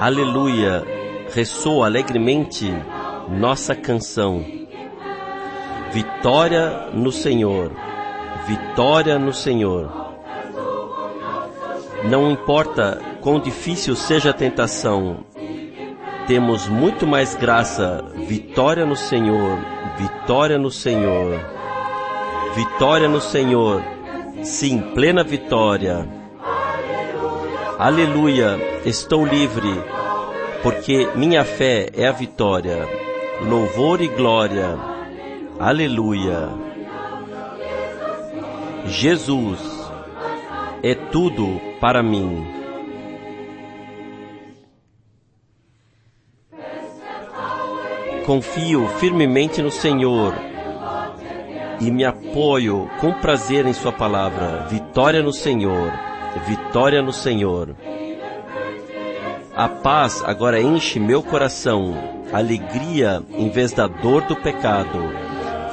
Aleluia, ressoa alegremente nossa canção. Vitória no Senhor, vitória no Senhor. Não importa quão difícil seja a tentação, temos muito mais graça. Vitória no Senhor, vitória no Senhor. Vitória no Senhor. Sim, plena vitória. Aleluia, estou livre, porque minha fé é a vitória. Louvor e glória. Aleluia. Jesus é tudo para mim. Confio firmemente no Senhor e me apoio com prazer em Sua palavra. Vitória no Senhor, vitória no Senhor. A paz agora enche meu coração, alegria em vez da dor do pecado.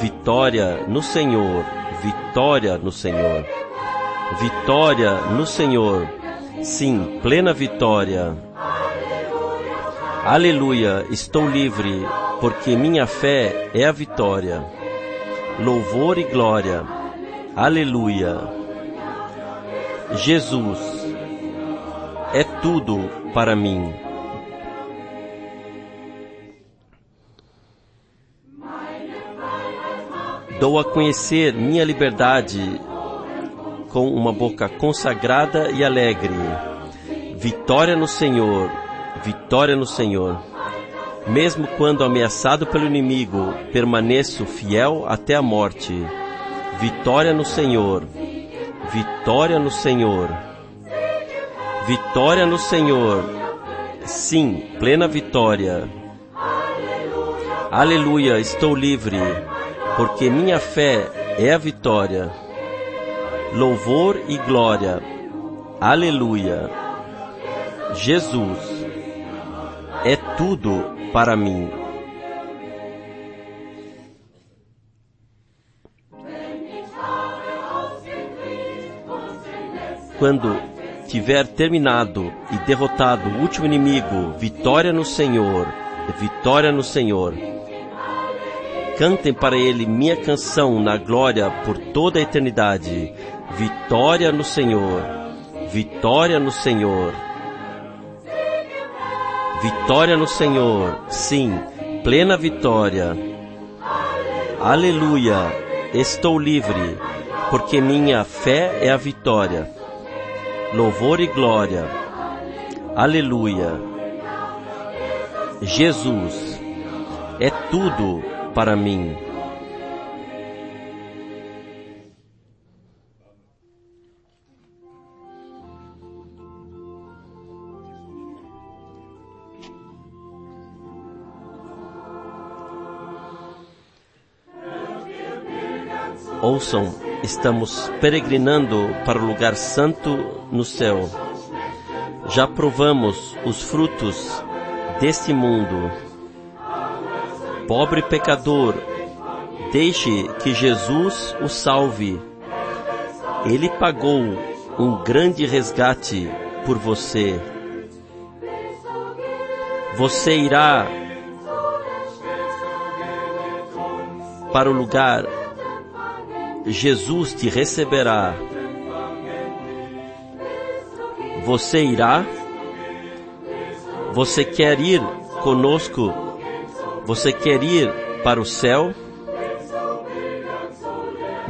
Vitória no Senhor, vitória no Senhor. Vitória no Senhor. Sim, plena vitória. Aleluia, estou livre, porque minha fé é a vitória. Louvor e glória. Aleluia. Jesus é tudo para mim. Dou a conhecer minha liberdade com uma boca consagrada e alegre. Vitória no Senhor, vitória no Senhor. Mesmo quando ameaçado pelo inimigo, permaneço fiel até a morte. Vitória no Senhor, vitória no Senhor. Vitória no Senhor. Sim, plena vitória. Aleluia, estou livre, porque minha fé é a vitória. Louvor e glória. Aleluia. Jesus é tudo para mim. Quando tiver terminado e derrotado o último inimigo, vitória no Senhor, vitória no Senhor. Cantem para ele minha canção na glória por toda a eternidade. Vitória no Senhor, vitória no Senhor. Vitória no Senhor, sim, plena vitória. Aleluia, estou livre, porque minha fé é a vitória. Louvor e glória. Aleluia. Jesus é tudo para mim. Ouçam, estamos peregrinando para o lugar santo no céu. Já provamos os frutos deste mundo. Pobre pecador, deixe que Jesus o salve. Ele pagou um grande resgate por você. Você irá para o lugar Jesus te receberá. Você irá? Você quer ir conosco? Você quer ir para o céu?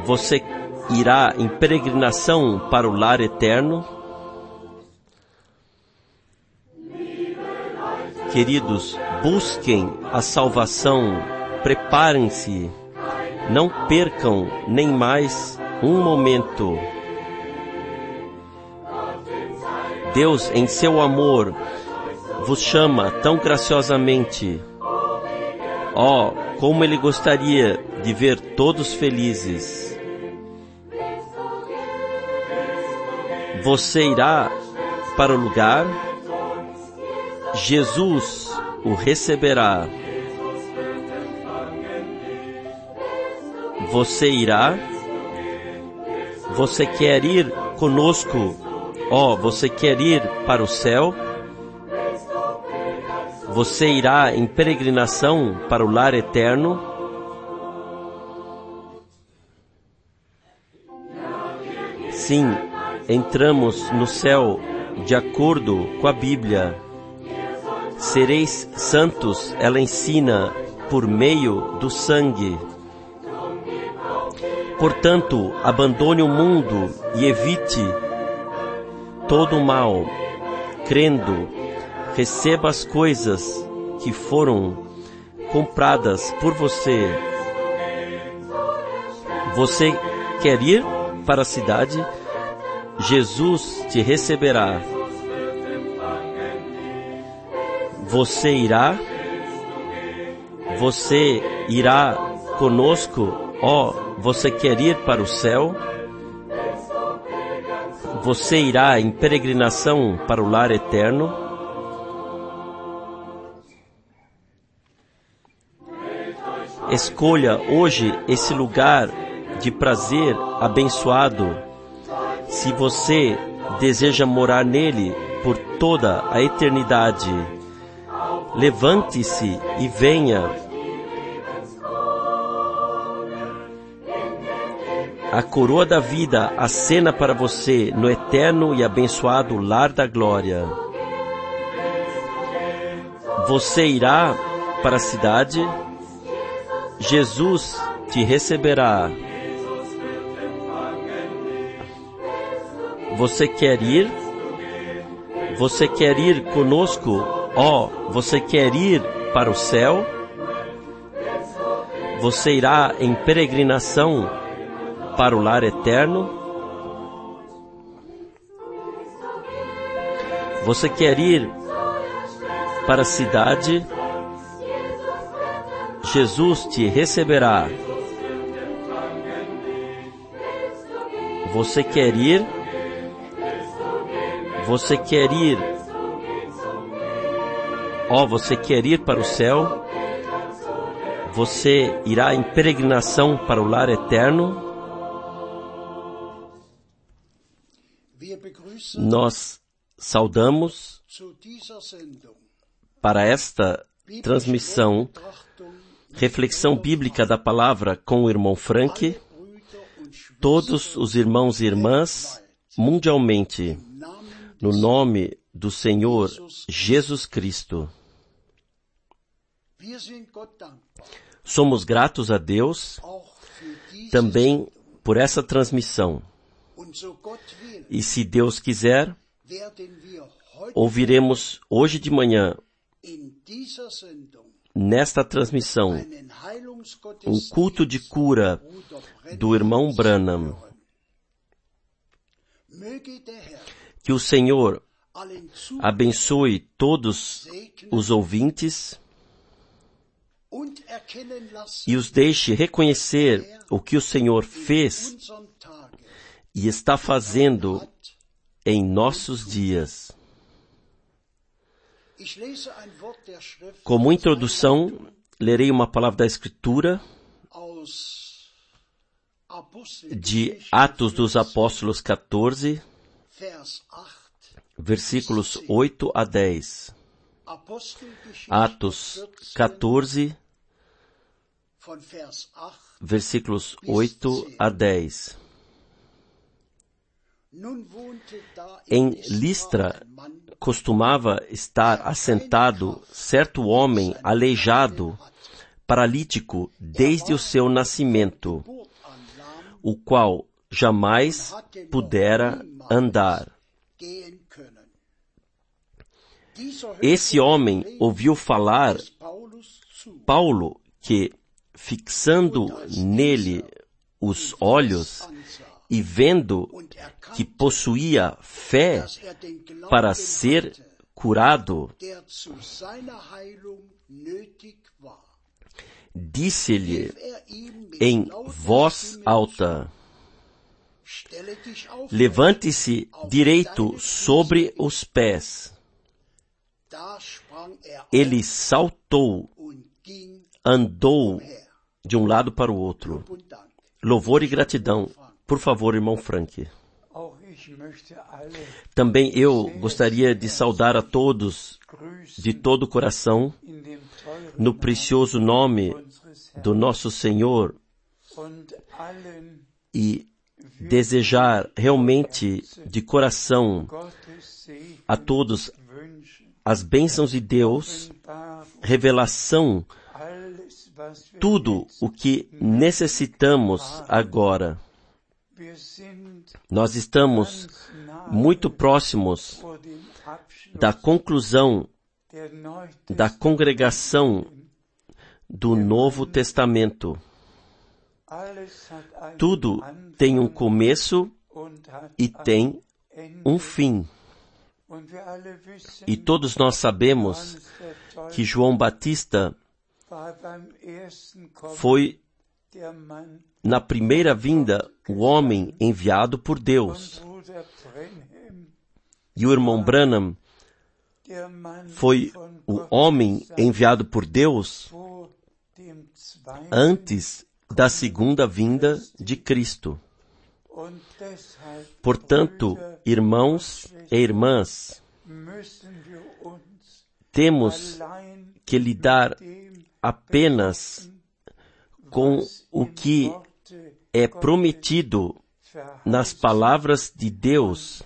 Você irá em peregrinação para o lar eterno? Queridos, busquem a salvação, preparem-se não percam nem mais um momento. Deus, em seu amor, vos chama tão graciosamente. Oh, como Ele gostaria de ver todos felizes. Você irá para o lugar, Jesus o receberá. Você irá? Você quer ir conosco? Ó, oh, você quer ir para o céu? Você irá em peregrinação para o lar eterno? Sim, entramos no céu de acordo com a Bíblia. Sereis santos, ela ensina, por meio do sangue. Portanto, abandone o mundo e evite todo o mal, crendo, receba as coisas que foram compradas por você. Você quer ir para a cidade? Jesus te receberá. Você irá? Você irá conosco? Ó, oh, você quer ir para o céu? Você irá em peregrinação para o lar eterno? Escolha hoje esse lugar de prazer abençoado. Se você deseja morar nele por toda a eternidade, levante-se e venha a coroa da vida acena para você no eterno e abençoado lar da glória. Você irá para a cidade, Jesus te receberá. Você quer ir? Você quer ir conosco? Ó, oh, você quer ir para o céu? Você irá em peregrinação para o lar eterno? Você quer ir para a cidade? Jesus te receberá. Você quer ir? Você quer ir? Ó, oh, você quer ir para o céu? Você irá em peregrinação para o lar eterno? Nós saudamos para esta transmissão reflexão bíblica da palavra com o irmão Frank, todos os irmãos e irmãs mundialmente, no nome do Senhor Jesus Cristo. Somos gratos a Deus também por essa transmissão. E se Deus quiser, ouviremos hoje de manhã, nesta transmissão, um culto de cura do irmão Branham. Que o Senhor abençoe todos os ouvintes e os deixe reconhecer o que o Senhor fez e está fazendo em nossos dias. Como introdução, lerei uma palavra da Escritura de Atos dos Apóstolos 14, versículos 8 a 10. Atos 14, versículos 8 a 10. Em Listra costumava estar assentado certo homem aleijado, paralítico desde o seu nascimento, o qual jamais pudera andar. Esse homem ouviu falar Paulo que, fixando nele os olhos e vendo que possuía fé para ser curado, disse-lhe em voz alta, levante-se direito sobre os pés. Ele saltou, andou de um lado para o outro. Louvor e gratidão. Por favor, irmão Frank. Também eu gostaria de saudar a todos de todo o coração no precioso nome do nosso Senhor e desejar realmente de coração a todos as bênçãos de Deus, revelação, tudo o que necessitamos agora. Nós estamos muito próximos da conclusão da congregação do Novo Testamento. Tudo tem um começo e tem um fim. E todos nós sabemos que João Batista foi na primeira vinda o homem enviado por Deus. E o irmão Branham foi o homem enviado por Deus antes da segunda vinda de Cristo. Portanto, irmãos e irmãs, temos que lidar apenas com o que é prometido nas palavras de Deus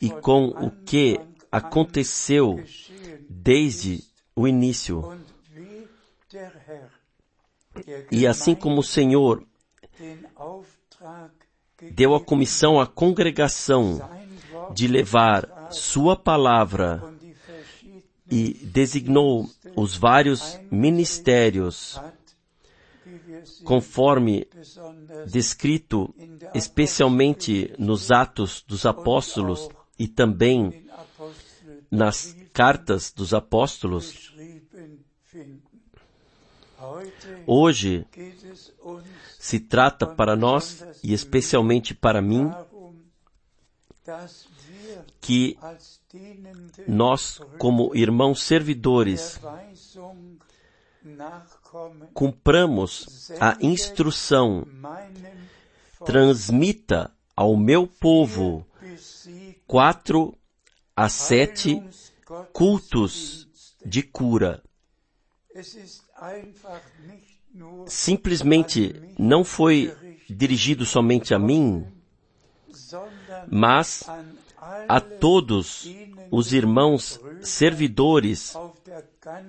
e com o que aconteceu desde o início. E assim como o Senhor deu a comissão à congregação de levar sua palavra e designou os vários ministérios conforme descrito especialmente nos Atos dos Apóstolos e também nas cartas dos apóstolos. Hoje se trata para nós, e especialmente para mim, que nós, como irmãos servidores, cumpramos a instrução, transmita ao meu povo quatro a sete cultos de cura. Simplesmente não foi dirigido somente a mim, mas a todos os irmãos servidores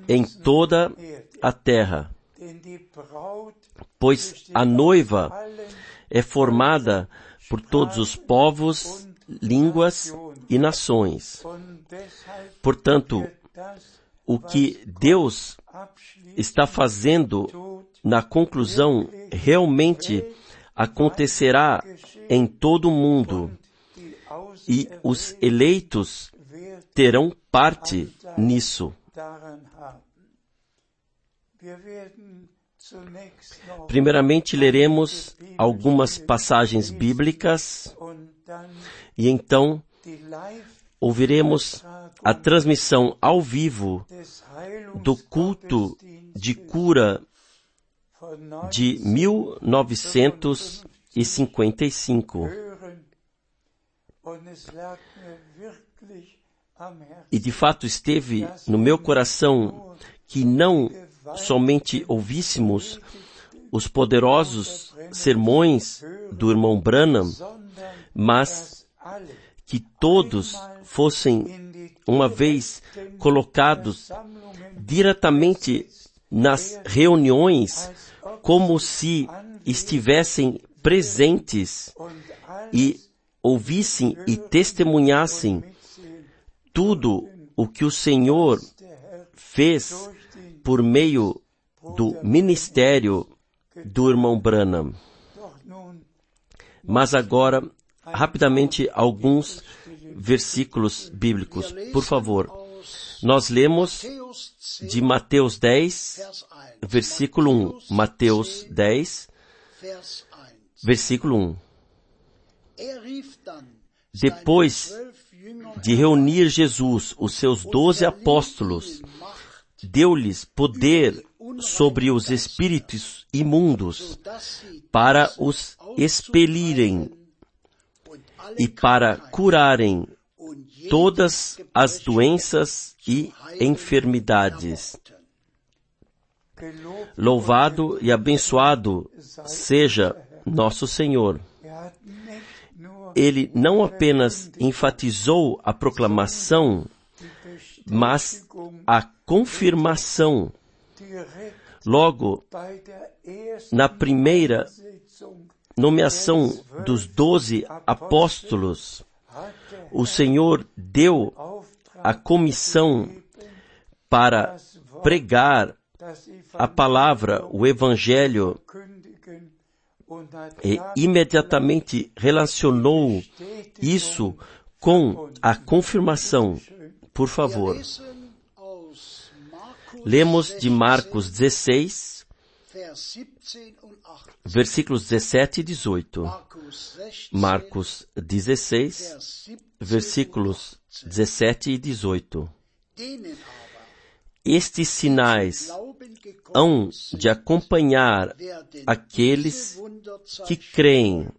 em toda a terra. Pois a noiva é formada por todos os povos, línguas e nações. Portanto, o que Deus está fazendo na conclusão realmente acontecerá em todo o mundo e os eleitos terão parte nisso. Primeiramente leremos algumas passagens bíblicas e então ouviremos a transmissão ao vivo do culto de cura de 1955. E de fato esteve no meu coração que não somente ouvíssemos os poderosos sermões do irmão Branham, mas que todos fossem uma vez colocados diretamente nas reuniões como se estivessem presentes e ouvissem e testemunhassem tudo o que o Senhor fez por meio do ministério do irmão Branham. Mas agora, rapidamente, alguns versículos bíblicos. Por favor, nós lemos de Mateus 10, versículo 1. Mateus 10, versículo 1. Depois de reunir Jesus, os seus doze apóstolos, deu-lhes poder sobre os espíritos imundos para os expelirem e para curarem todas as doenças e enfermidades. Louvado e abençoado seja nosso Senhor. Ele não apenas enfatizou a proclamação, mas a confirmação. Logo, na primeira nomeação dos doze apóstolos, o Senhor deu a comissão para pregar a palavra, o Evangelho, e imediatamente relacionou isso com a confirmação. Por favor. Lemos de Marcos 16, versículos 17 e 18. Marcos 16, versículos 17 e 18. Estes sinais hão de acompanhar aqueles que creem.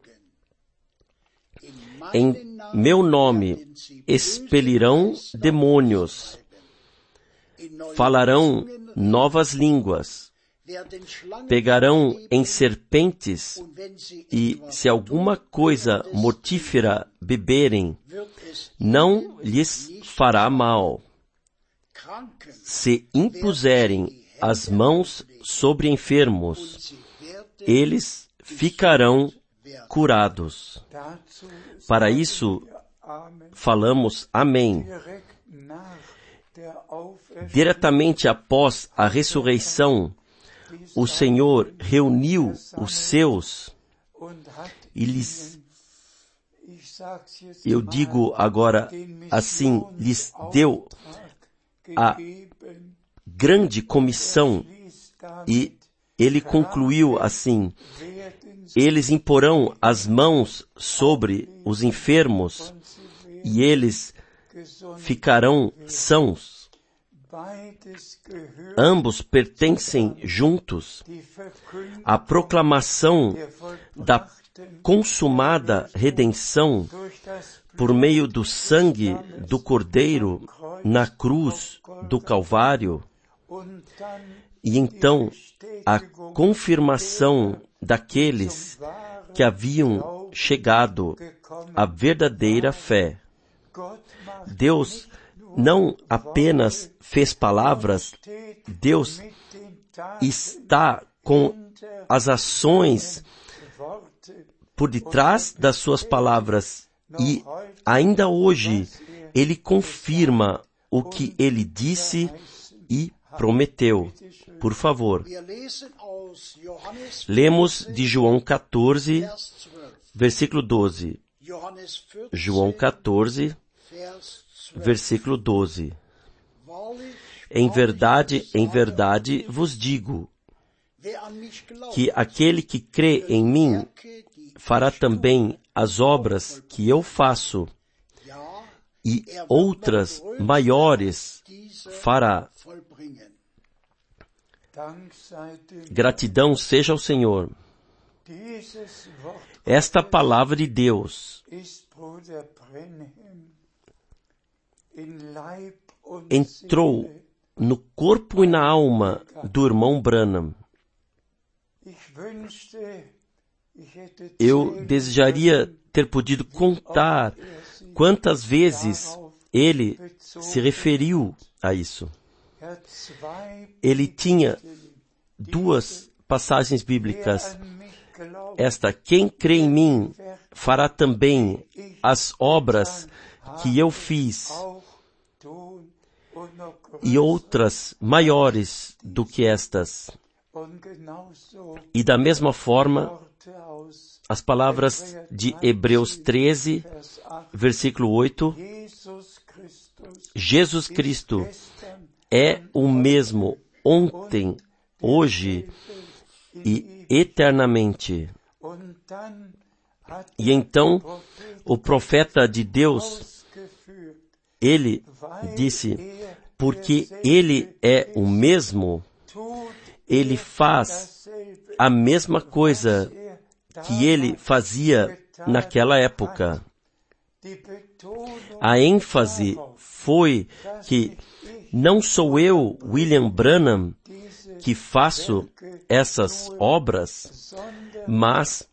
Em meu nome expelirão demônios, falarão novas línguas, pegarão em serpentes e, se alguma coisa mortífera beberem, não lhes fará mal. Se impuserem as mãos sobre enfermos, eles ficarão curados. Para isso, falamos Amém. Diretamente após a ressurreição, o Senhor reuniu os seus e lhes, eu digo agora assim, lhes deu a grande comissão e ele concluiu assim, eles imporão as mãos sobre os enfermos e eles ficarão sãos. Ambos pertencem juntos à proclamação da consumada redenção por meio do sangue do Cordeiro na cruz do Calvário e então a confirmação daqueles que haviam chegado à verdadeira fé. Deus não apenas fez palavras, Deus está com as ações por detrás das suas palavras e ainda hoje ele confirma o que ele disse e prometeu. Por favor. Lemos de João 14, versículo 12. João 14, versículo 12. Em verdade, em verdade vos digo que aquele que crê em mim fará também as obras que eu faço e outras maiores fará. Gratidão seja ao Senhor. Esta palavra de Deus entrou no corpo e na alma do irmão Branham. Eu desejaria ter podido contar quantas vezes ele se referiu a isso. Ele tinha duas passagens bíblicas. Esta, quem crê em mim fará também as obras que eu fiz e outras maiores do que estas. E da mesma forma, as palavras de Hebreus 13, versículo 8, Jesus Cristo é o mesmo ontem, hoje e eternamente. E então, o profeta de Deus, ele disse, porque ele é o mesmo, ele faz a mesma coisa que ele fazia naquela época. A ênfase foi que não sou eu, William Branham, que faço essas obras, mas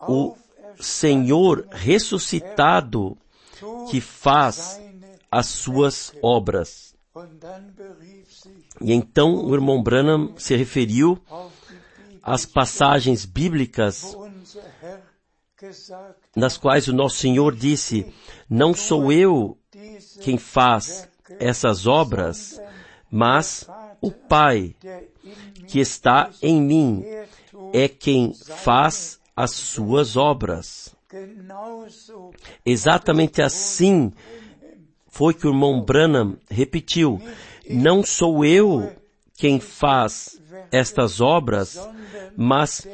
o Senhor ressuscitado que faz as suas obras. E então o irmão Branham se referiu às passagens bíblicas nas quais o nosso Senhor disse: Não sou eu quem faz essas obras, mas o Pai que está em mim é quem faz as suas obras. Exatamente assim foi que o irmão Branham repetiu: Não sou eu quem faz estas obras, mas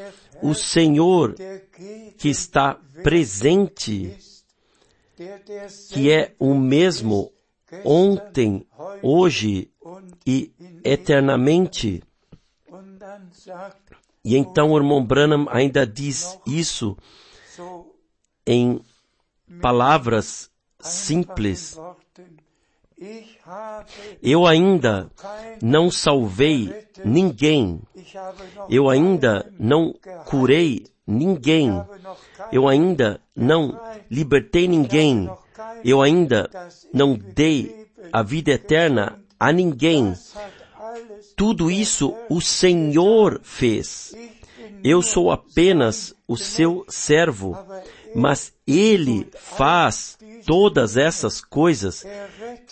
o Senhor que está presente, que é o mesmo ontem, hoje e eternamente. E então o irmão Branham ainda diz isso em palavras simples. Eu ainda não salvei ninguém. Eu ainda não curei ninguém. Eu ainda não libertei ninguém. Eu ainda não dei a vida eterna a ninguém. Tudo isso o Senhor fez. Eu sou apenas o seu servo, mas Ele faz todas essas coisas.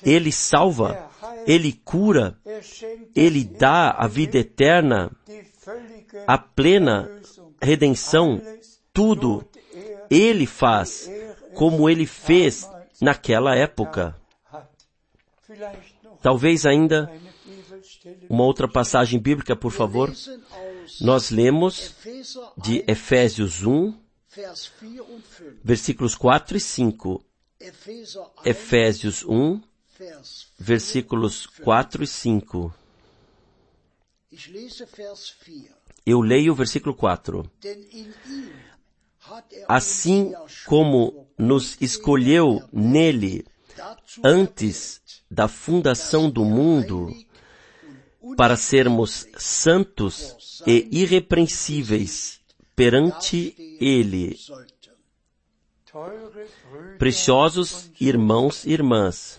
Ele salva, Ele cura, Ele dá a vida eterna, a plena redenção, tudo Ele faz como Ele fez naquela época. Talvez ainda uma outra passagem bíblica, por favor. Nós lemos de Efésios 1, versículos 4 e 5. Efésios 1, versículos 4 e 5. Eu leio o versículo 4. Assim como nos escolheu nele antes da fundação do mundo, para sermos santos e irrepreensíveis perante Ele. Preciosos irmãos e irmãs,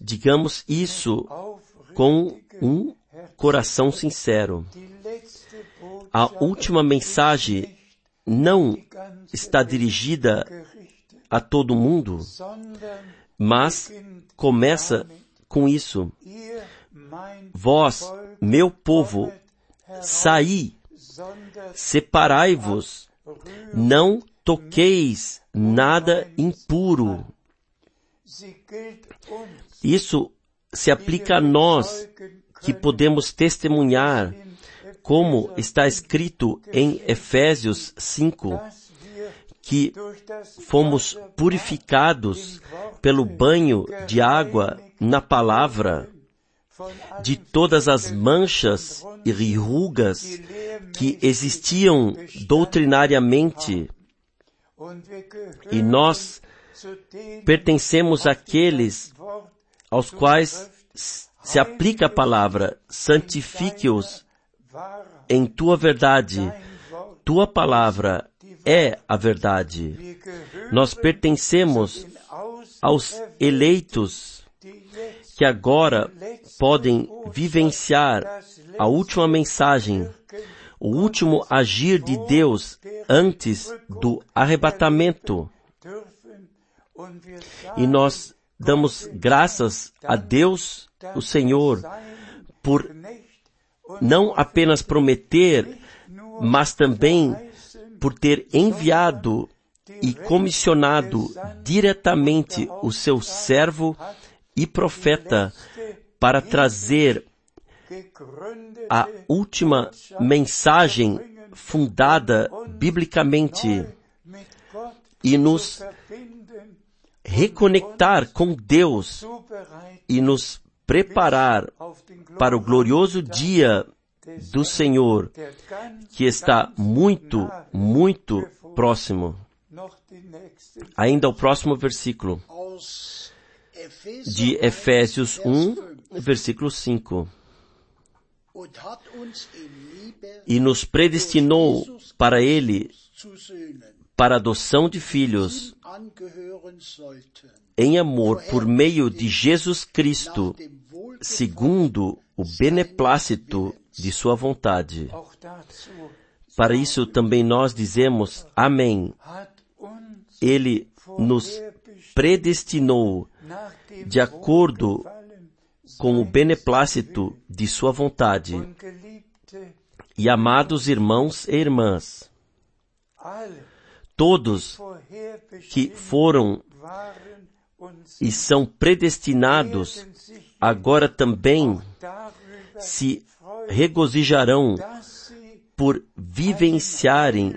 digamos isso com um coração sincero. A última mensagem não está dirigida a todo mundo, mas começa com isso. Vós, meu povo, saí, separai-vos, não toqueis nada impuro. Isso se aplica a nós que podemos testemunhar, como está escrito em Efésios 5, que fomos purificados pelo banho de água na palavra de todas as manchas e rugas que existiam doutrinariamente. E nós pertencemos àqueles aos quais se aplica a palavra, santifique-os em tua verdade. Tua palavra é a verdade. Nós pertencemos aos eleitos que agora podem vivenciar a última mensagem, o último agir de Deus antes do arrebatamento. E nós damos graças a Deus, o Senhor, por não apenas prometer, mas também por ter enviado e comissionado diretamente o seu servo e profeta para trazer a última mensagem fundada biblicamente e nos reconectar com Deus e nos preparar para o glorioso dia do Senhor, que está muito, muito próximo. Ainda o próximo versículo de Efésios 1, versículo 5. E nos predestinou para Ele, para adoção de filhos, em amor por meio de Jesus Cristo, segundo o beneplácito de Sua vontade. Para isso também nós dizemos Amém. Ele nos predestinou de acordo com o beneplácito de Sua vontade. E amados irmãos e irmãs, todos que foram e são predestinados, agora também se regozijarão por vivenciarem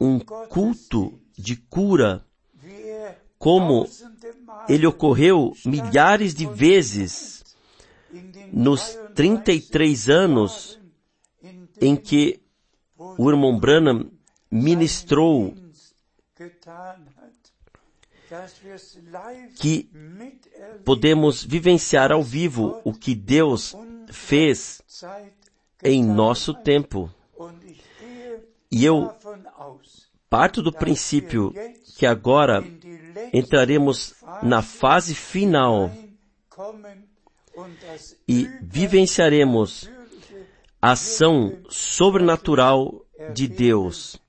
um culto de cura, como ele ocorreu milhares de vezes nos 33 anos em que o irmão Branham ministrou que podemos vivenciar ao vivo o que Deus fez em nosso tempo. E eu parto do princípio que agora entraremos na fase final e vivenciaremos a ação sobrenatural de Deus.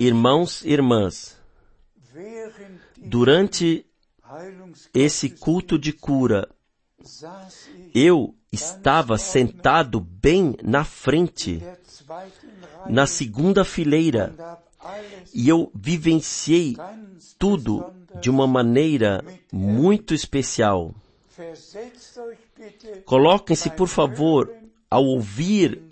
Irmãos e irmãs, durante esse culto de cura, eu estava sentado bem na frente, na segunda fileira, e eu vivenciei tudo de uma maneira muito especial. Coloquem-se, por favor, ao ouvir,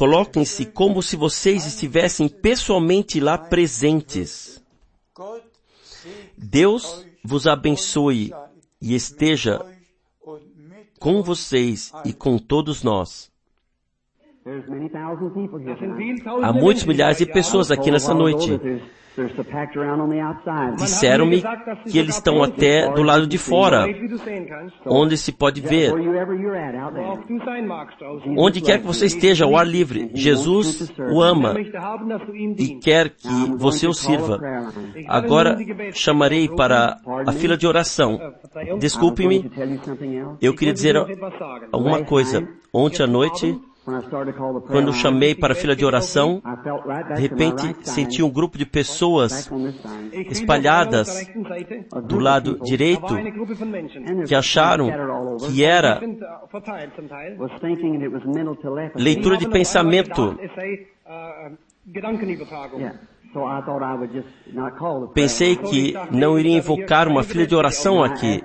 coloquem-se como se vocês estivessem pessoalmente lá presentes. Deus vos abençoe e esteja com vocês e com todos nós. Há muitos milhares de pessoas aqui nessa noite. Disseram-me que eles estão até do lado de fora, onde se pode ver. Onde quer que você esteja, ao ar livre, Jesus o ama e quer que você o sirva. Agora chamarei para a fila de oração. Desculpe-me, eu queria dizer alguma coisa. Ontem à noite, quando chamei para a fila de oração, de repente senti um grupo de pessoas espalhadas do lado direito que acharam que era leitura de pensamento. Pensei que não iria invocar uma fila de oração aqui.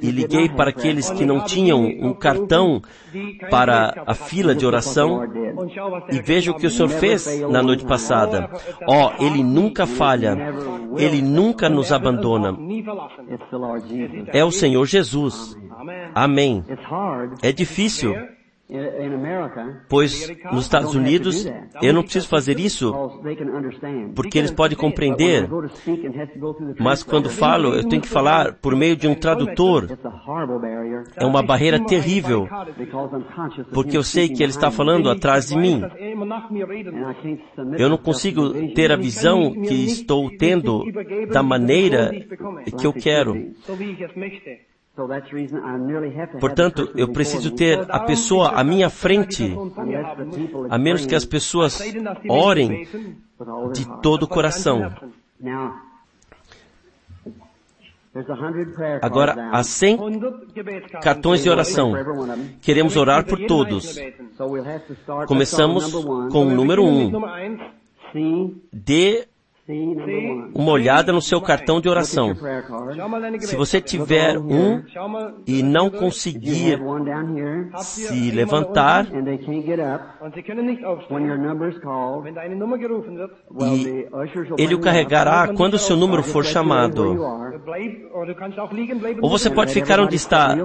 e liguei para aqueles que não tinham um cartão para a fila de oração e veja o que o Senhor fez na noite passada. Ó, oh, Ele nunca falha, Ele nunca nos abandona. É o Senhor Jesus. Amém. É difícil Pois nos Estados Unidos eu não preciso fazer isso porque eles podem compreender, mas quando falo eu tenho que falar por meio de um tradutor. É uma barreira terrível porque eu sei que ele está falando atrás de mim. Eu não consigo ter a visão que estou tendo da maneira que eu quero. Portanto, eu preciso ter a pessoa à minha frente, a menos que as pessoas orem de todo o coração. Agora, há 100 cartões de oração. Queremos orar por todos. Começamos com o número 1. Um. D uma olhada no seu cartão de oração. Se você tiver um e não conseguir se levantar, e ele o carregará quando o seu número for chamado. Ou você pode ficar onde está.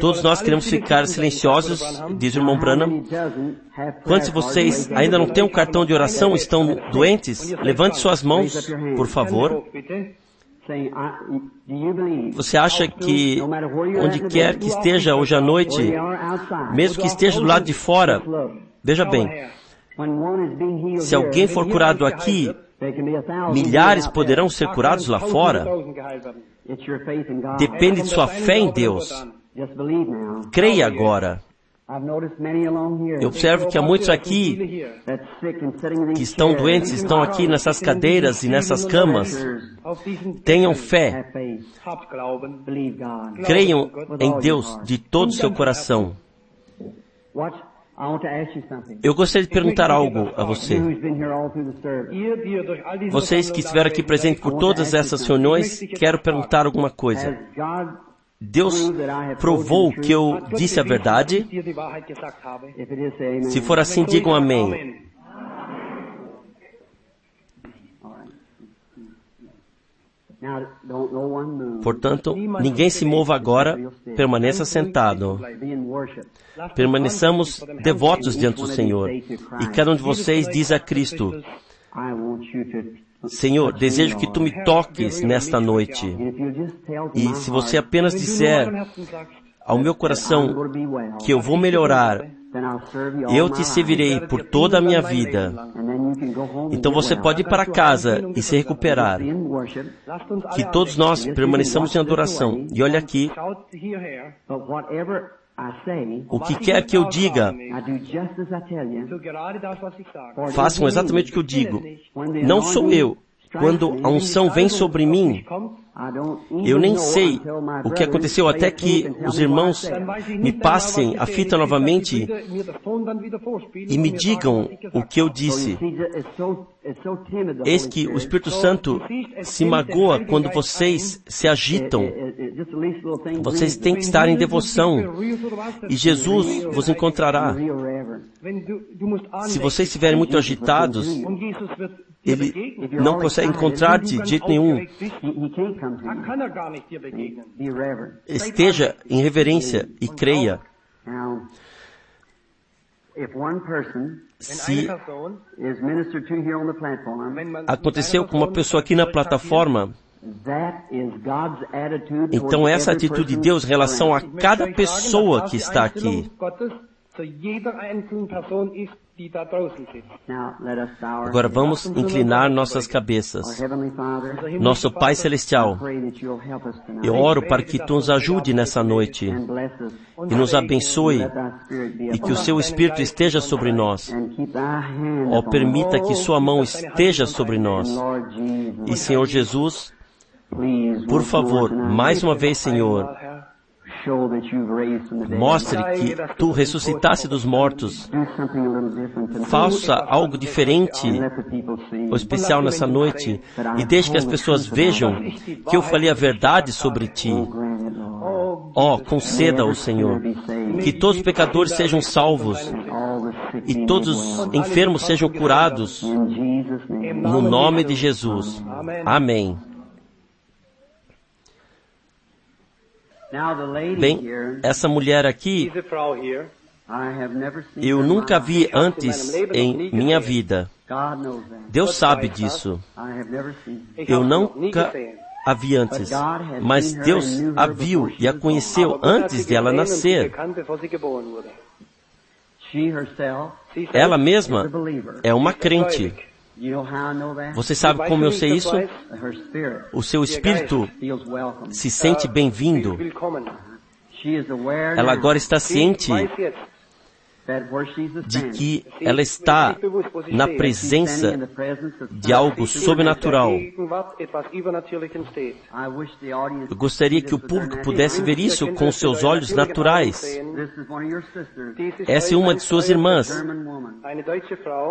Todos nós queremos ficar silenciosos, diz o irmão Branham. Quantos de vocês ainda não têm um cartão de oração, estão doentes? Levante suas mãos, por favor. Você acha que onde quer que esteja hoje à noite, mesmo que esteja do lado de fora, veja bem, se alguém for curado aqui, milhares poderão ser curados lá fora. Depende de sua fé em Deus. Creia agora. Eu observo que há muitos aqui que estão doentes, estão aqui nessas cadeiras e nessas camas. Tenham fé. Creiam em Deus de todo o seu coração. Eu gostaria de perguntar algo a você. Vocês que estiveram aqui presentes por todas essas reuniões, quero perguntar alguma coisa. Deus provou que eu disse a verdade? Se for assim, digam amém. Portanto, ninguém se mova agora, permaneça sentado. Permaneçamos devotos diante do Senhor. E cada um de vocês diz a Cristo, Senhor, desejo que tu me toques nesta noite. E se você apenas disser ao meu coração que eu vou melhorar, eu te servirei por toda a minha vida. Então você pode ir para casa e se recuperar. Que todos nós permaneçamos em adoração. E olha aqui, o que quer que eu diga, façam exatamente o que eu digo. Não sou eu. Quando a unção vem sobre mim, eu nem sei o que aconteceu até que os irmãos me passem a fita novamente e me digam o que eu disse. Eis que o Espírito Santo se magoa quando vocês se agitam. Vocês têm que estar em devoção e Jesus vos encontrará. Se vocês estiverem muito agitados, ele não consegue encontrar-te de jeito nenhum. Esteja em reverência e creia. Se aconteceu com uma pessoa aqui na plataforma, então essa atitude de Deus em relação a cada pessoa que está aqui. Agora vamos inclinar nossas cabeças. Nosso Pai Celestial, eu oro para que Tu nos ajude nessa noite e nos abençoe e que o Seu Espírito esteja sobre nós. Ó, permita que Sua mão esteja sobre nós. E Senhor Jesus, por favor, mais uma vez, Senhor, Mostre que tu ressuscitasse dos mortos. Faça algo diferente ou especial nessa noite e deixe que as pessoas vejam que eu falei a verdade sobre ti. Ó, oh, conceda ao Senhor que todos os pecadores sejam salvos e todos os enfermos sejam curados. No nome de Jesus. Amém. Bem, essa mulher aqui, eu nunca vi antes em minha vida. Deus sabe disso. Eu nunca a vi antes, mas Deus a viu e a conheceu antes dela nascer. Ela mesma é uma crente. Você sabe como eu sei isso? O seu espírito se sente bem-vindo. Ela agora está ciente de que ela está na presença de algo sobrenatural. Eu gostaria que o público pudesse ver isso com seus olhos naturais. Essa é uma de suas irmãs,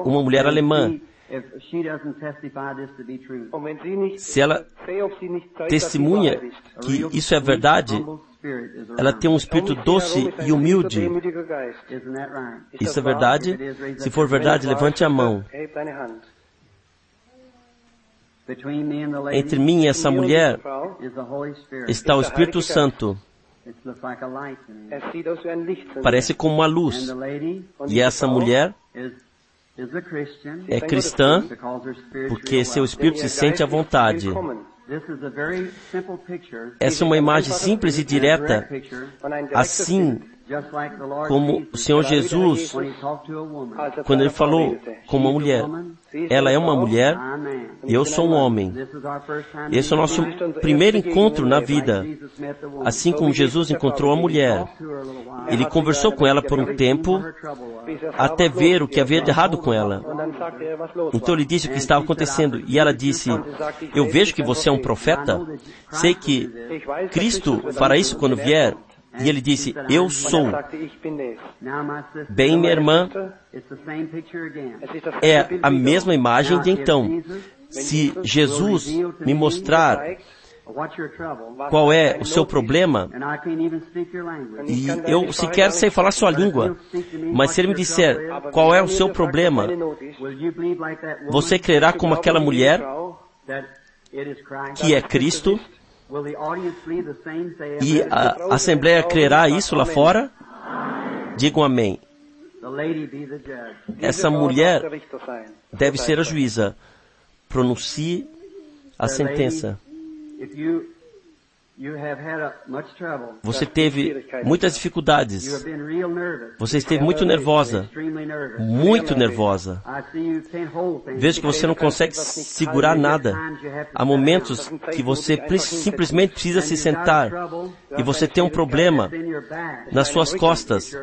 uma mulher alemã. If she doesn't testify this to be true. Und wenn sie nicht, Se ela testemunha que isso é verdade, ela tem um espírito doce e humilde. Demütiger Geist. Isn't that right? Isso é verdade? Se for verdade, levante a mão. Entre mim e essa mulher diese Frau, is the Holy Spirit. está o Espírito Santo. Parece como uma And luz. E essa mulher é cristã porque seu espírito se sente à vontade. Essa é uma imagem simples e direta, assim como o Senhor Jesus, quando ele falou com uma mulher, ela é uma mulher, eu sou um homem. Esse é o nosso primeiro encontro na vida. Assim como Jesus encontrou a mulher, ele conversou com ela por um tempo até ver o que havia de errado com ela. Então ele disse o que estava acontecendo e ela disse: Eu vejo que você é um profeta. Sei que Cristo fará isso quando vier. E ele disse: Eu sou. Bem, minha irmã, é a mesma imagem de então. Se Jesus me mostrar qual é o seu problema, e eu sequer sei falar sua língua, mas se ele me disser qual é o seu problema, você crerá como aquela mulher que é Cristo Will the audience believe the same? Say e a Assembleia crerá isso lá fora? Digam amém. The lady be the judge. Essa mulher deve ser a juíza. Pronuncie a sentença. Você teve muitas dificuldades. Você esteve muito nervosa. Muito nervosa. Vejo que você não consegue segurar nada. Há momentos que você simplesmente precisa se sentar e você tem um problema nas suas costas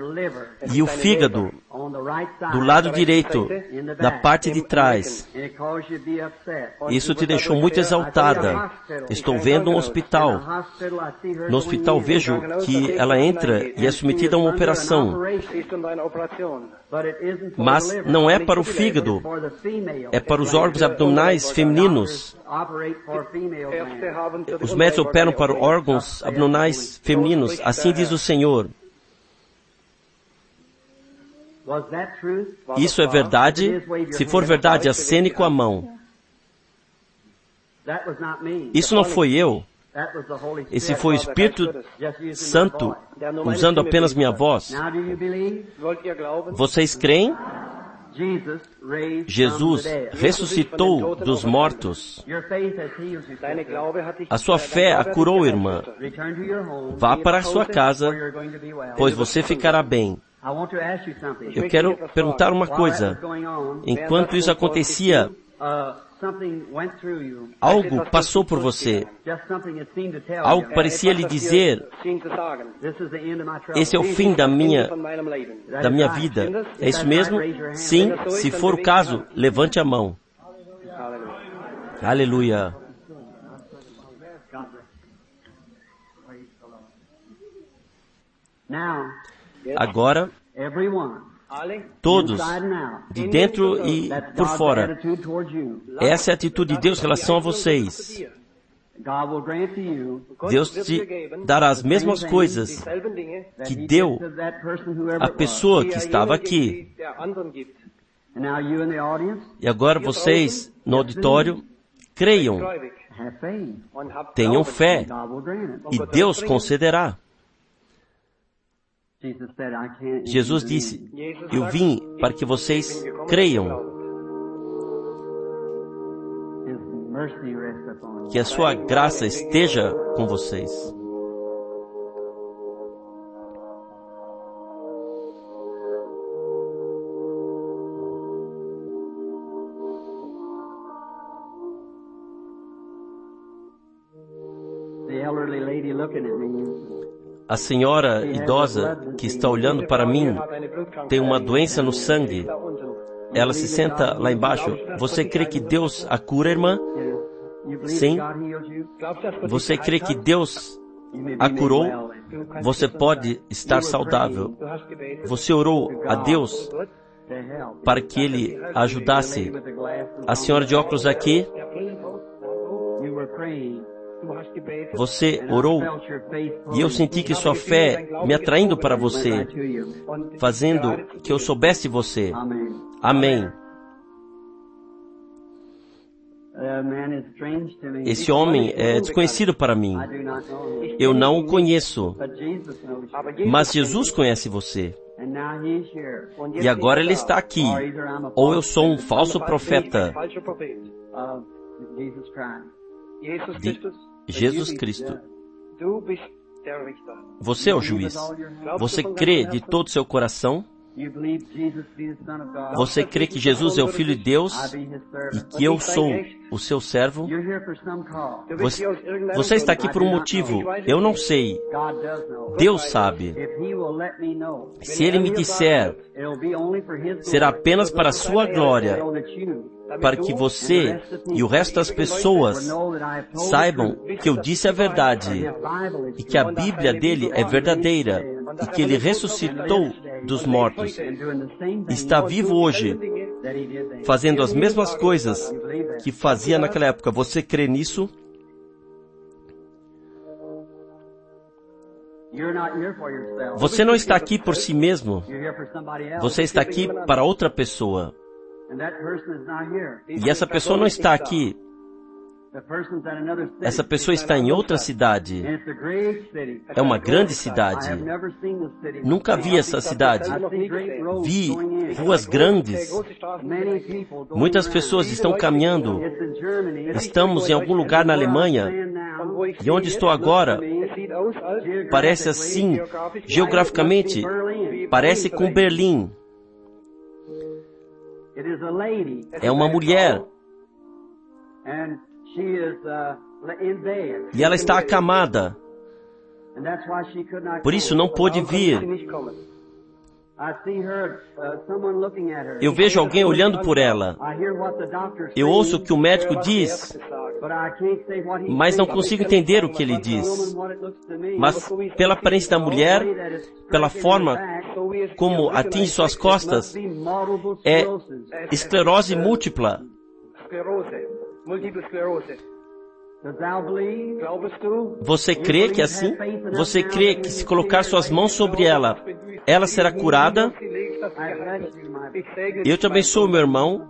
e o fígado do lado direito, da parte de trás. Isso te deixou muito exaltada. Estou vendo um hospital. No hospital vejo que ela entra e é submetida a uma operação. Mas não é para o fígado, é para os órgãos abdominais femininos. Os médicos operam para órgãos abdominais femininos, assim diz o Senhor. Isso é verdade? Se for verdade, acene com a mão. Isso não foi eu. Esse foi o Espírito Santo usando apenas minha voz. Vocês creem? Jesus ressuscitou dos mortos. A sua fé a curou, irmã. Vá para a sua casa, pois você ficará bem. Eu quero perguntar uma coisa. Enquanto isso acontecia, algo passou por você. Algo parecia lhe dizer, esse é o fim da minha, da minha vida. É isso mesmo? Sim, se for o caso, levante a mão. Aleluia. Agora, todos, de dentro e por fora, essa é a atitude de Deus em relação a vocês. Deus te dará as mesmas coisas que deu à pessoa que estava aqui. E agora vocês, no auditório, creiam, tenham fé, e Deus concederá. Jesus disse, eu vim para que vocês creiam. Que a sua graça esteja com vocês. A senhora idosa que está olhando para mim tem uma doença no sangue. Ela se senta lá embaixo. Você crê que Deus a cura, irmã? Sim. Você crê que Deus a curou? Você pode estar saudável. Você orou a Deus para que ele ajudasse. A senhora de óculos aqui, você orou e eu senti que sua fé me atraindo para você, fazendo que eu soubesse você. Amém. Esse homem é desconhecido para mim. Eu não o conheço. Mas Jesus conhece você. E agora ele está aqui. Ou eu sou um falso profeta de Jesus Cristo. Você é o juiz. Você crê de todo o seu coração? Você crê que Jesus é o Filho de Deus? E que eu sou o seu servo? Você, você está aqui por um motivo. Eu não sei. Deus sabe. Se Ele me disser, será apenas para a sua glória, para que você e o resto das pessoas saibam que eu disse a verdade e que a Bíblia dele é verdadeira e que ele ressuscitou dos mortos. Está vivo hoje, fazendo as mesmas coisas que fazia naquela época. Você crê nisso? Você não está aqui por si mesmo. Você está aqui para outra pessoa. E essa pessoa não está aqui. Essa pessoa está em outra cidade. É uma grande cidade. Nunca vi essa cidade. Vi ruas grandes. Muitas pessoas estão caminhando. Estamos em algum lugar na Alemanha. E onde estou agora, parece assim, geograficamente, parece com Berlim. É uma mulher. E ela está acamada. Por isso não pôde vir. Eu vejo alguém olhando por ela. Eu ouço o que o médico diz, mas não consigo entender o que ele diz. Mas pela aparência da mulher, pela forma como atinge suas costas, é esclerose múltipla. Você crê que assim? Você crê que se colocar suas mãos sobre ela, ela será curada? Eu te abençoo, meu irmão,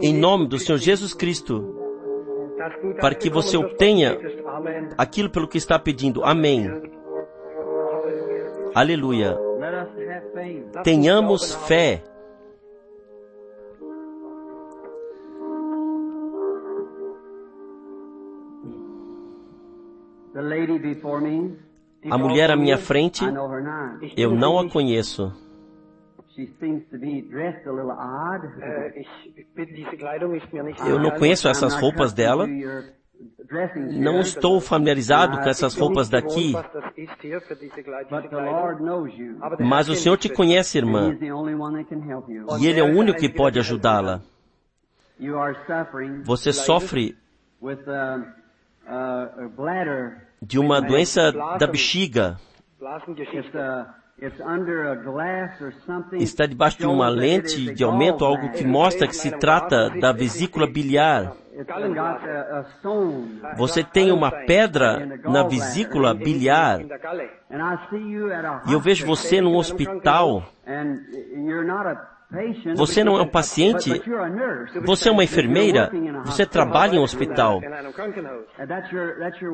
em nome do Senhor Jesus Cristo, para que você obtenha aquilo pelo que está pedindo. Amém. Aleluia. Tenhamos fé. A mulher à minha frente, eu não a conheço. Eu não conheço essas roupas dela. Não estou familiarizado com essas roupas daqui. Mas o Senhor te conhece, irmã. E Ele é o único que pode ajudá-la. Você sofre de uma doença da bexiga. Está debaixo de uma lente de aumento, algo que mostra que se trata da vesícula biliar. Você tem uma pedra na vesícula biliar. E eu vejo você num hospital. Você não é um paciente, você é uma enfermeira, você trabalha em um hospital.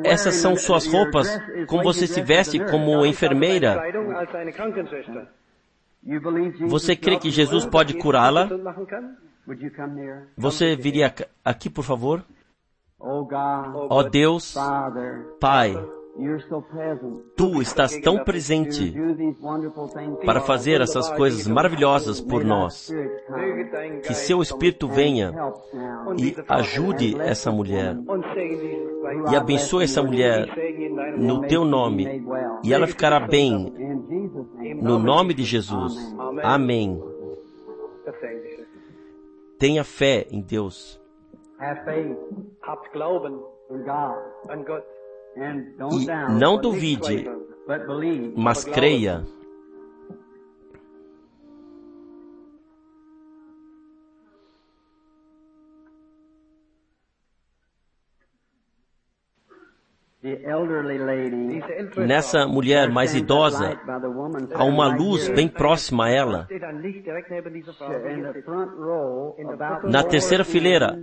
Essas são suas roupas, como você se veste como enfermeira. Você crê que Jesus pode curá-la? Você viria aqui, por favor? Ó oh Deus, Pai, Tu estás tão presente para fazer essas coisas maravilhosas por nós. Que seu Espírito venha e ajude essa mulher. E abençoe essa mulher no teu nome. E ela ficará bem. No nome de Jesus. Amém. Tenha fé em Deus. E não duvide, mas creia. Nessa mulher mais idosa, há uma luz bem próxima a ela. Na terceira fileira,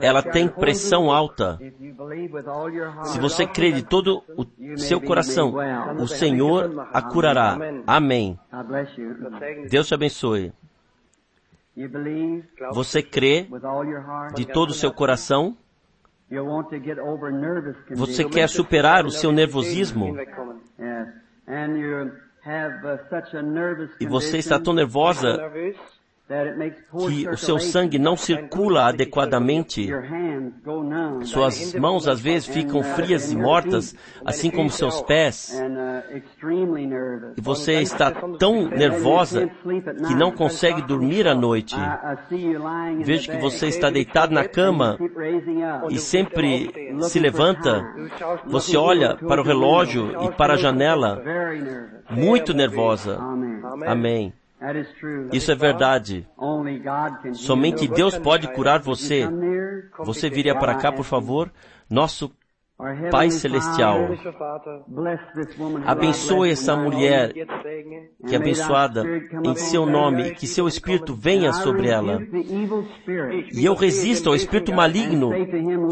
ela tem pressão alta. Se você crê de todo o seu coração, o Senhor a curará. Amém. Deus te abençoe. Você crê de todo o seu coração? Você quer superar o seu nervosismo? uh, E você está tão nervosa Que o seu sangue não circula adequadamente. Suas mãos às vezes ficam frias e mortas, assim como seus pés. Uh. E você está tão nervosa que não consegue dormir à noite. Vejo que você está deitado na cama e sempre se levanta. Você olha para o relógio e para a janela, muito nervosa. Amém. Isso é verdade. Somente Deus pode curar você. Você viria para cá, por favor? Nosso Pai Celestial, abençoe essa mulher que é abençoada em seu nome, que seu Espírito venha sobre ela. E eu resisto ao espírito maligno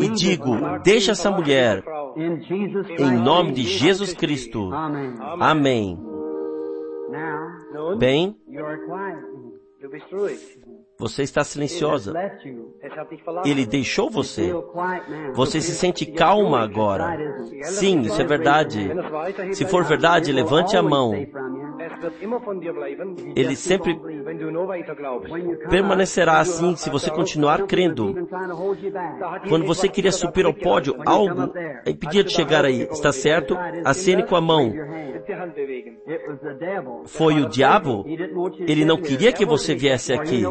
e digo, deixa essa mulher. Em nome de Jesus Cristo. Amém. Bem, você está silenciosa. Left you. Es hat dich verlassen. Ele deixou você. Você se sente calma agora. Sim, isso é verdade. Se for verdade, levante a mão. Ele sempre permanecerá assim se você continuar crendo. Quando você queria subir ao pódio, algo impedia de chegar aí. Está certo? Acene com a mão. Foi o diabo? Ele não queria que você viesse aqui.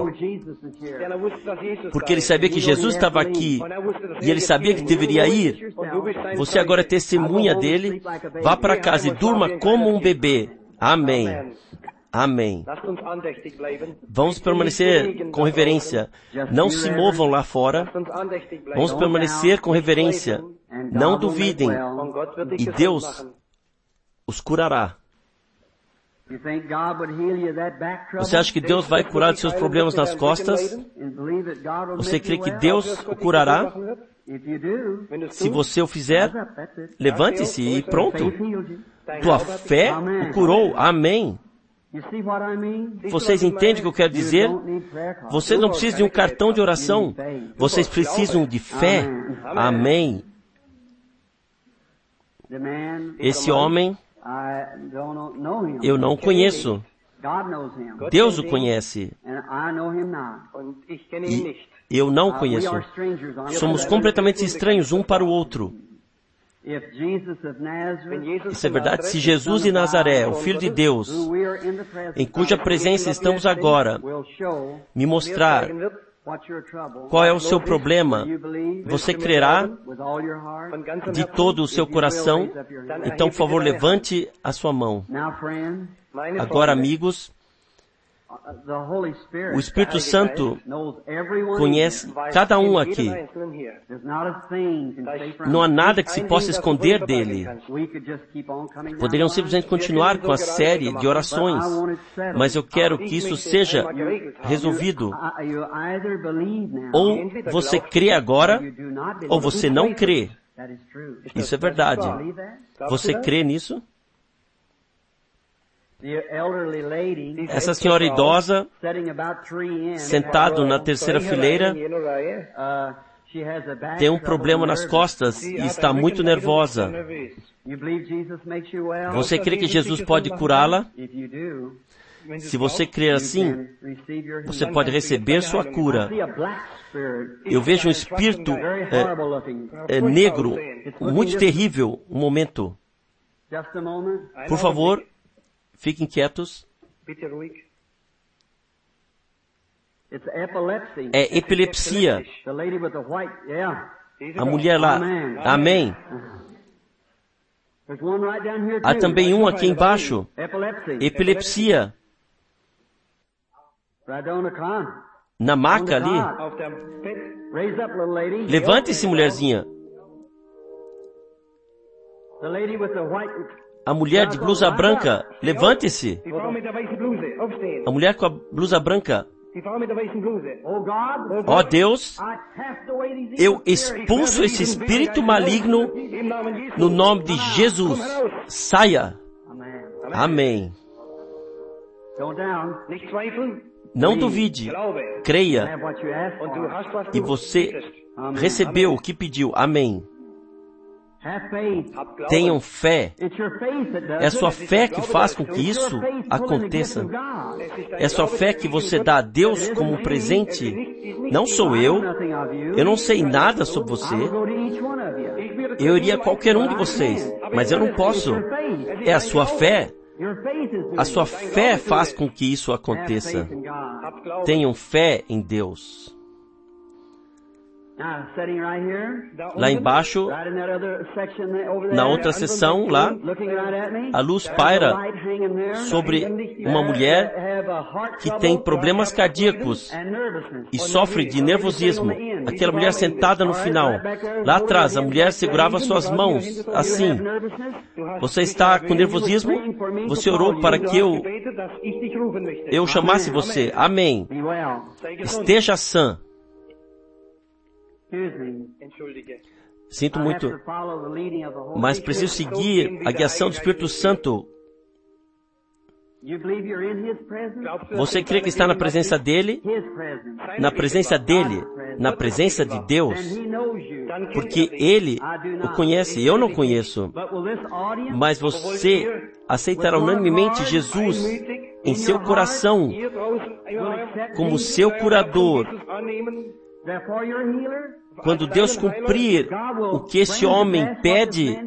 Porque ele sabia que Jesus estava aqui e ele sabia que deveria ir. Você agora é testemunha dele. Vá para casa e durma como um bebê. Amém. Amém. Vamos permanecer com reverência. Não se movam lá fora. Vamos permanecer com reverência. Não duvidem. E Deus os curará. Você acha que Deus vai curar seus problemas nas costas? And believe that God will Você crê you que? Deus o curará? Se você o fizer, levante-se e pronto. Tua fé o curou. Amém. Vocês entendem o que eu quero dizer? You don't need prayer cards. Vocês não precisam de um cartão de oração. Vocês precisam de fé. Amém. Esse homem, Eu não conheço. Deus o conhece. E eu não o Uh, conheço. Somos completamente estranhos um para o outro. Isso é verdade. Se Jesus de Nazaré, o Filho de Deus, em cuja presença estamos agora, me mostrar qual é o seu problema, você crerá de todo o seu coração. Então, por favor, levante a sua mão. Agora, amigos, o Espírito Santo conhece cada um aqui. Não há nada que se possa esconder dele. Poderiam simplesmente continuar com a série de orações, mas eu quero que isso seja resolvido. Uh, Ou você crê agora, ou você não crê. Isso é verdade. Você crê nisso? Essa senhora idosa, sentado na terceira fileira, uh, tem um problema nas costas e está muito nervosa. Você crê que Jesus pode curá-la? Se você crer assim, você pode receber sua cura. Eu vejo um espírito é, é, negro, muito terrível. Um momento. Por favor, fiquem quietos. É epilepsia. A mulher lá. Amém. Há também um aqui embaixo. Epilepsia. Na maca ali. Levante-se, mulherzinha. A mulher de blusa branca, levante-se. A mulher com a blusa branca. Oh God, ó Deus, away these eu expulso esse espírito maligno no nome de Jesus. Saia. Amém. Não duvide, creia, e você recebeu o que pediu. Amém. Tenham fé. É a sua fé que faz com que isso aconteça. É sua Glaube, fé que você dá a Deus como um presente. Não sou eu. Eu não sei nada sobre você. Eu iria a qualquer um de vocês, mas eu não posso. É a sua fé. A sua fé faz com que isso aconteça. Tenham fé em Deus. Over there, na outra seção, lá, a luz paira sobre uma mulher que tem problemas cardíacos e sofre de nervosismo. Aquela mulher sentada no final. Lá atrás, a mulher segurava suas mãos assim. Você está com nervosismo? Você orou para que eu, eu chamasse você. Amém. Esteja sã. Sinto muito, mas preciso seguir a guiação do Espírito Santo. Você crê que está na presença dele? Na presença dele? Na presença de Deus? Kennt Porque ele o conhece, eu não conheço. Mas você aceitará unanimemente Jesus em seu coração como seu curador. Quando Deus cumprir o que esse homem pede?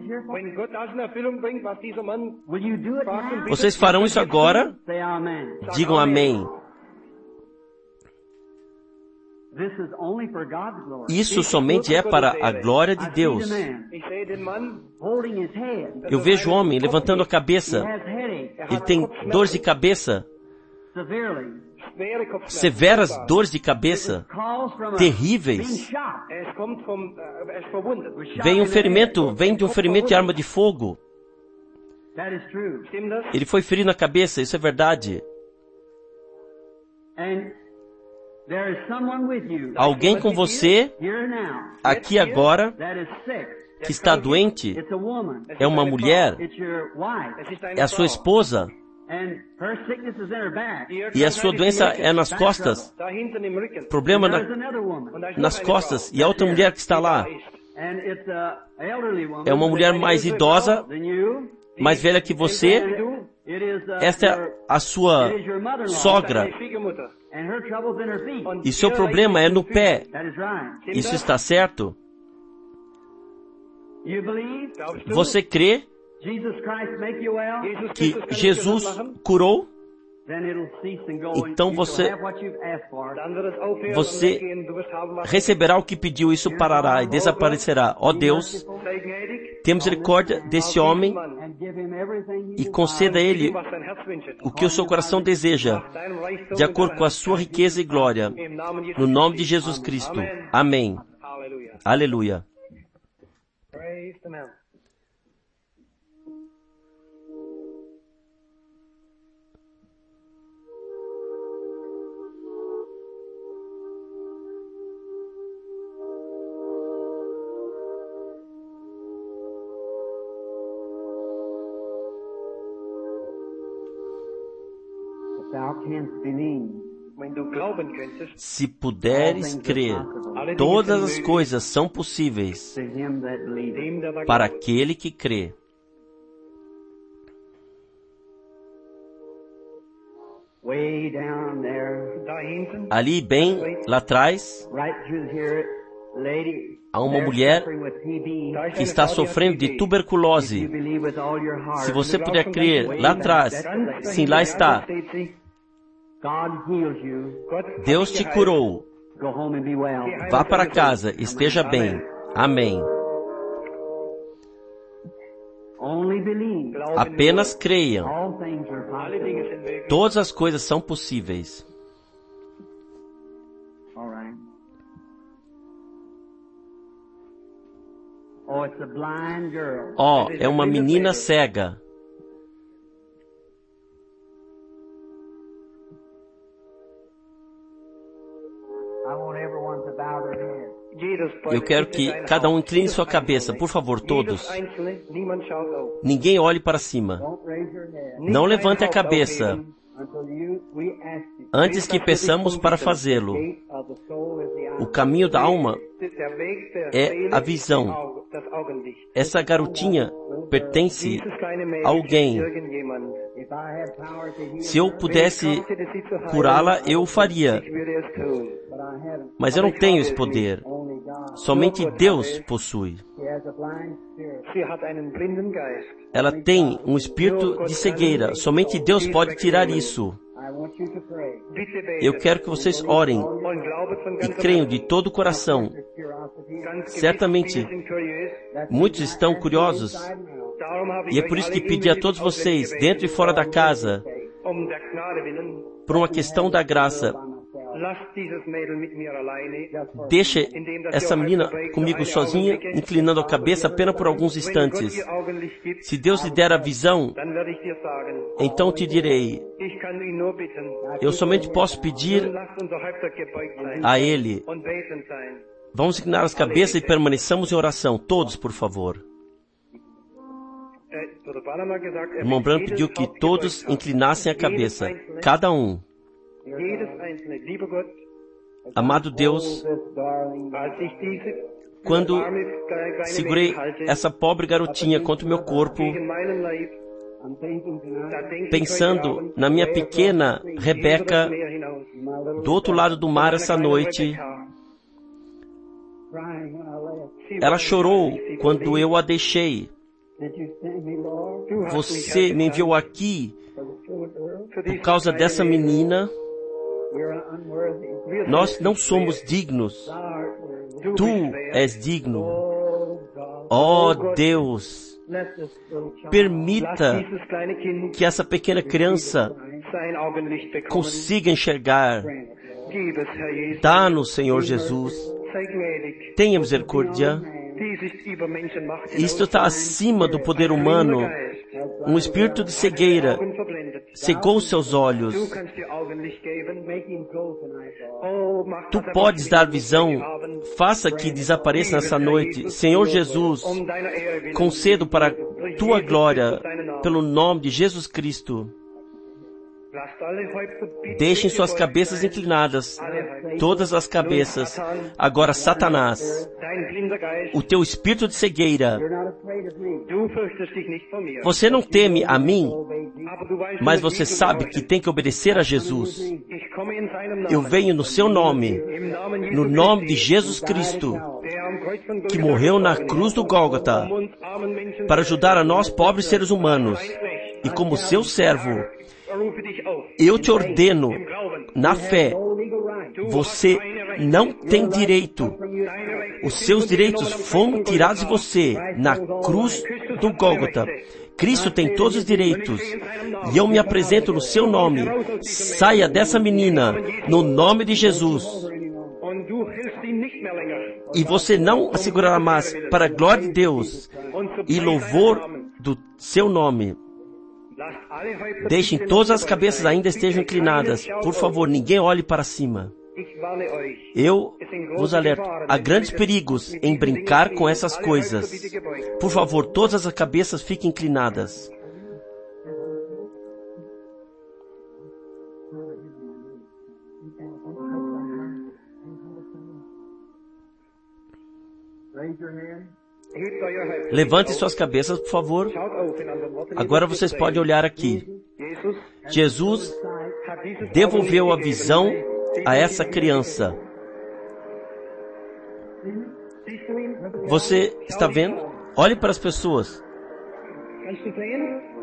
Vocês farão isso agora? Digam amém. Isso somente é para a glória de Deus. Eu vejo o homem levantando a cabeça. Ele tem dores de cabeça. Severas dores de cabeça, terríveis. shot. Vem um ferimento, vem de um ferimento de arma de fogo. Ele foi ferido na cabeça, isso é verdade. Alguém com você, aqui agora, que está doente, é uma mulher, é a sua esposa, her sickness is in her back. Ihre e a sua doença é nas costas, Rücken. problema na- nas costas, e a outra mulher que está lá. Da ist. And it's a elderly woman. É uma mulher mais idosa, mais velha que você. Uh, Esta é a sua sogra. Deine Schwiegermutter. And her trouble's in her feet. Und E seu problema é no pé. That is right. Stimmt Isso está certo? You believe Glaubst du? Você crê Jesus Christ make you well? Jesus que Jesus curou? Then it'll cease and go. Então você- Você Receberá o que pediu, isso parará e desaparecerá. Ó Deus, sei gnädig. tem misericórdia desse homem e conceda a ele o que o seu coração deseja, de acordo com a sua riqueza e glória, no nome de. Jesus Cristo. Amen. Amém. Aleluia. Se puderes crer, todas as coisas são possíveis para aquele que crê. Ali, bem lá atrás, há uma mulher que está sofrendo de tuberculose. Se você puder crer, lá atrás, sim, lá está. Deus te curou. Go home and be well. Vá para casa, esteja bem. Amém. Apenas creiam. Todas as coisas são possíveis. All right. It's a blind girl. Oh, é uma menina cega. Eu quero que cada um incline sua cabeça, por favor, todos. Ninguém olhe para cima. Não levante a cabeça antes que peçamos para fazê-lo. O caminho da alma, É a visão. essa garotinha pertence Mädchen alguém. Se eu pudesse curá-la, eu o faria. Mas eu não tenho esse poder. Somente Deus possui. Ela tem um espírito de cegueira. Somente Deus pode tirar isso. Eu quero que vocês orem e creiam de todo o coração. Certamente, Muitos estão curiosos. E é por isso que pedi a todos vocês, dentro e fora da casa, por uma questão da graça, Deixe essa menina comigo sozinha, inclinando a cabeça apenas por alguns instantes. Se Deus lhe der a visão, então te direi, eu somente posso pedir a Ele. Vamos inclinar as cabeças e permaneçamos em oração, todos, por favor. Äh, er Irmão Branham pediu que todos inclinassem a cabeça, cada um. Amado Deus, quando segurei essa pobre garotinha contra o meu corpo, pensando na minha pequena Rebeca do outro lado do mar essa noite. Ela chorou quando eu a deixei. Você me enviou aqui por causa dessa menina. Nós não somos dignos. Tu és digno. Oh. Ó Deus, child Lass permita que essa pequena criança consiga enxergar. Dá-nos, Senhor Jesus. Tenha misericórdia. Isto está acima do poder humano. Um espírito de cegueira cegou seus olhos. Tu podes dar visão. Faça que desapareça nessa noite. Senhor Jesus, concedo para tua glória, pelo nome de Jesus Cristo. Deixem suas cabeças inclinadas, todas as cabeças. Agora, Satanás, o teu espírito de cegueira, você não teme a mim, mas você sabe que tem que obedecer a Jesus. Eu venho no seu nome, no nome de Jesus Cristo, que morreu na cruz do Gólgota, para ajudar a nós pobres seres humanos. E como seu servo. Eu te ordeno, na fé, você não tem direito. Os seus direitos foram tirados de você na cruz do Gólgota. Cristo tem todos os direitos. E eu me apresento no seu nome. Saia dessa menina, no nome de Jesus. E você não a segurará mais para a glória de Deus e louvor do seu nome. Deixem todas as cabeças ainda estejam inclinadas. Por favor, ninguém olhe para cima. Eu vos alerto. Há grandes perigos em brincar com essas coisas. Por favor, todas as cabeças fiquem inclinadas. Raise your hand. Levante suas cabeças, por favor. Agora vocês podem olhar aqui. Jesus devolveu a visão a essa criança. Você está vendo? Olhe para as pessoas.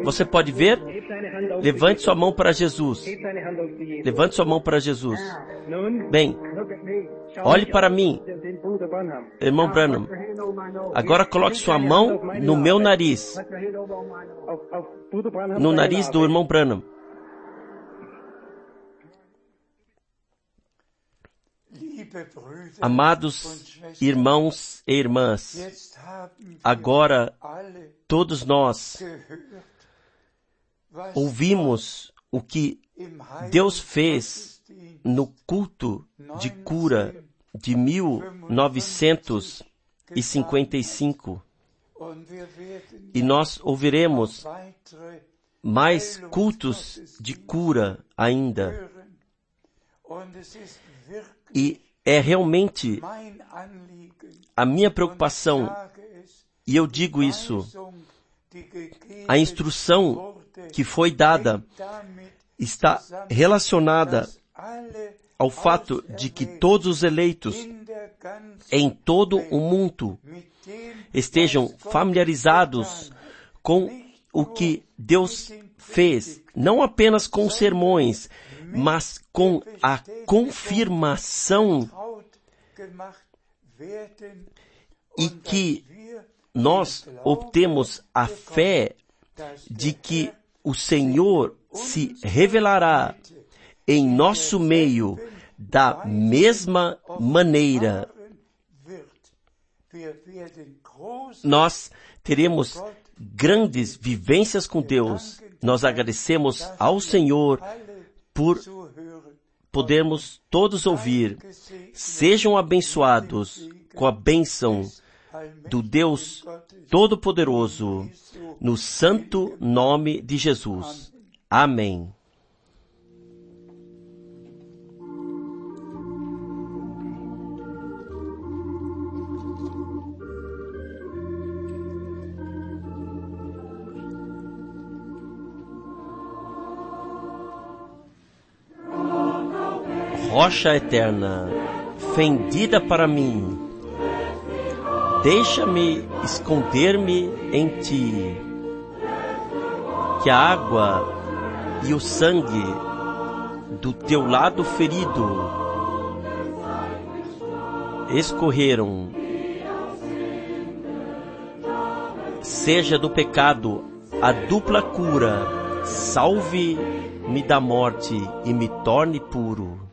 Você pode ver? Levante sua mão para Jesus. Levante sua mão para Jesus. Bem, olhe para mim, irmão Branham. Agora coloque sua mão no meu nariz, no nariz do irmão Branham. Amados irmãos e irmãs, agora todos nós ouvimos o que Deus fez no culto de cura de 1955 wir werden e nós ouviremos mais cultos de cura ainda. E é realmente a minha preocupação, e eu digo isso, a instrução que foi dada está relacionada ao fato de que todos os eleitos em todo o mundo estejam familiarizados com o que Deus fez, não apenas com sermões, mas com a confirmação e que nós obtemos a fé de que o Senhor se revelará em nosso meio da mesma maneira. Nós teremos grandes vivências com Deus. Nós agradecemos ao Senhor por podermos todos ouvir. Sejam abençoados com a bênção do Deus Todo-Poderoso, no santo nome de Jesus. Amém. Rocha eterna, fendida para mim, deixa-me esconder-me em ti. Que a água e o sangue do teu lado ferido escorreram. Seja do pecado a dupla cura, salve-me da morte e me torne puro.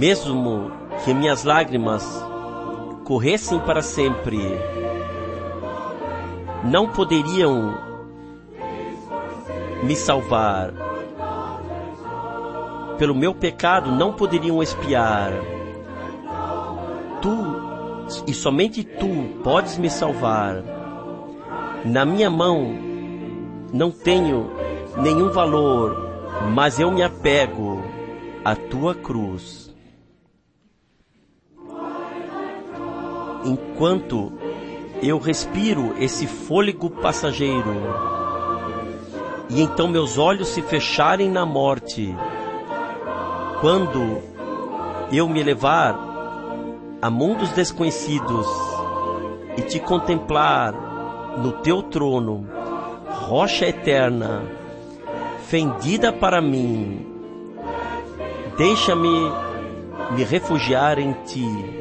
Mesmo que minhas lágrimas corressem para sempre, não poderiam me salvar. Pelo meu pecado não poderiam espiar. Tu e somente tu podes me salvar. Na minha mão não tenho nenhum valor, mas eu me apego à tua cruz. Enquanto eu respiro esse fôlego passageiro, e então meus olhos se fecharem na morte, quando eu me levar a mundos desconhecidos e te contemplar no teu trono, rocha eterna, fendida para mim, deixa-me me refugiar em ti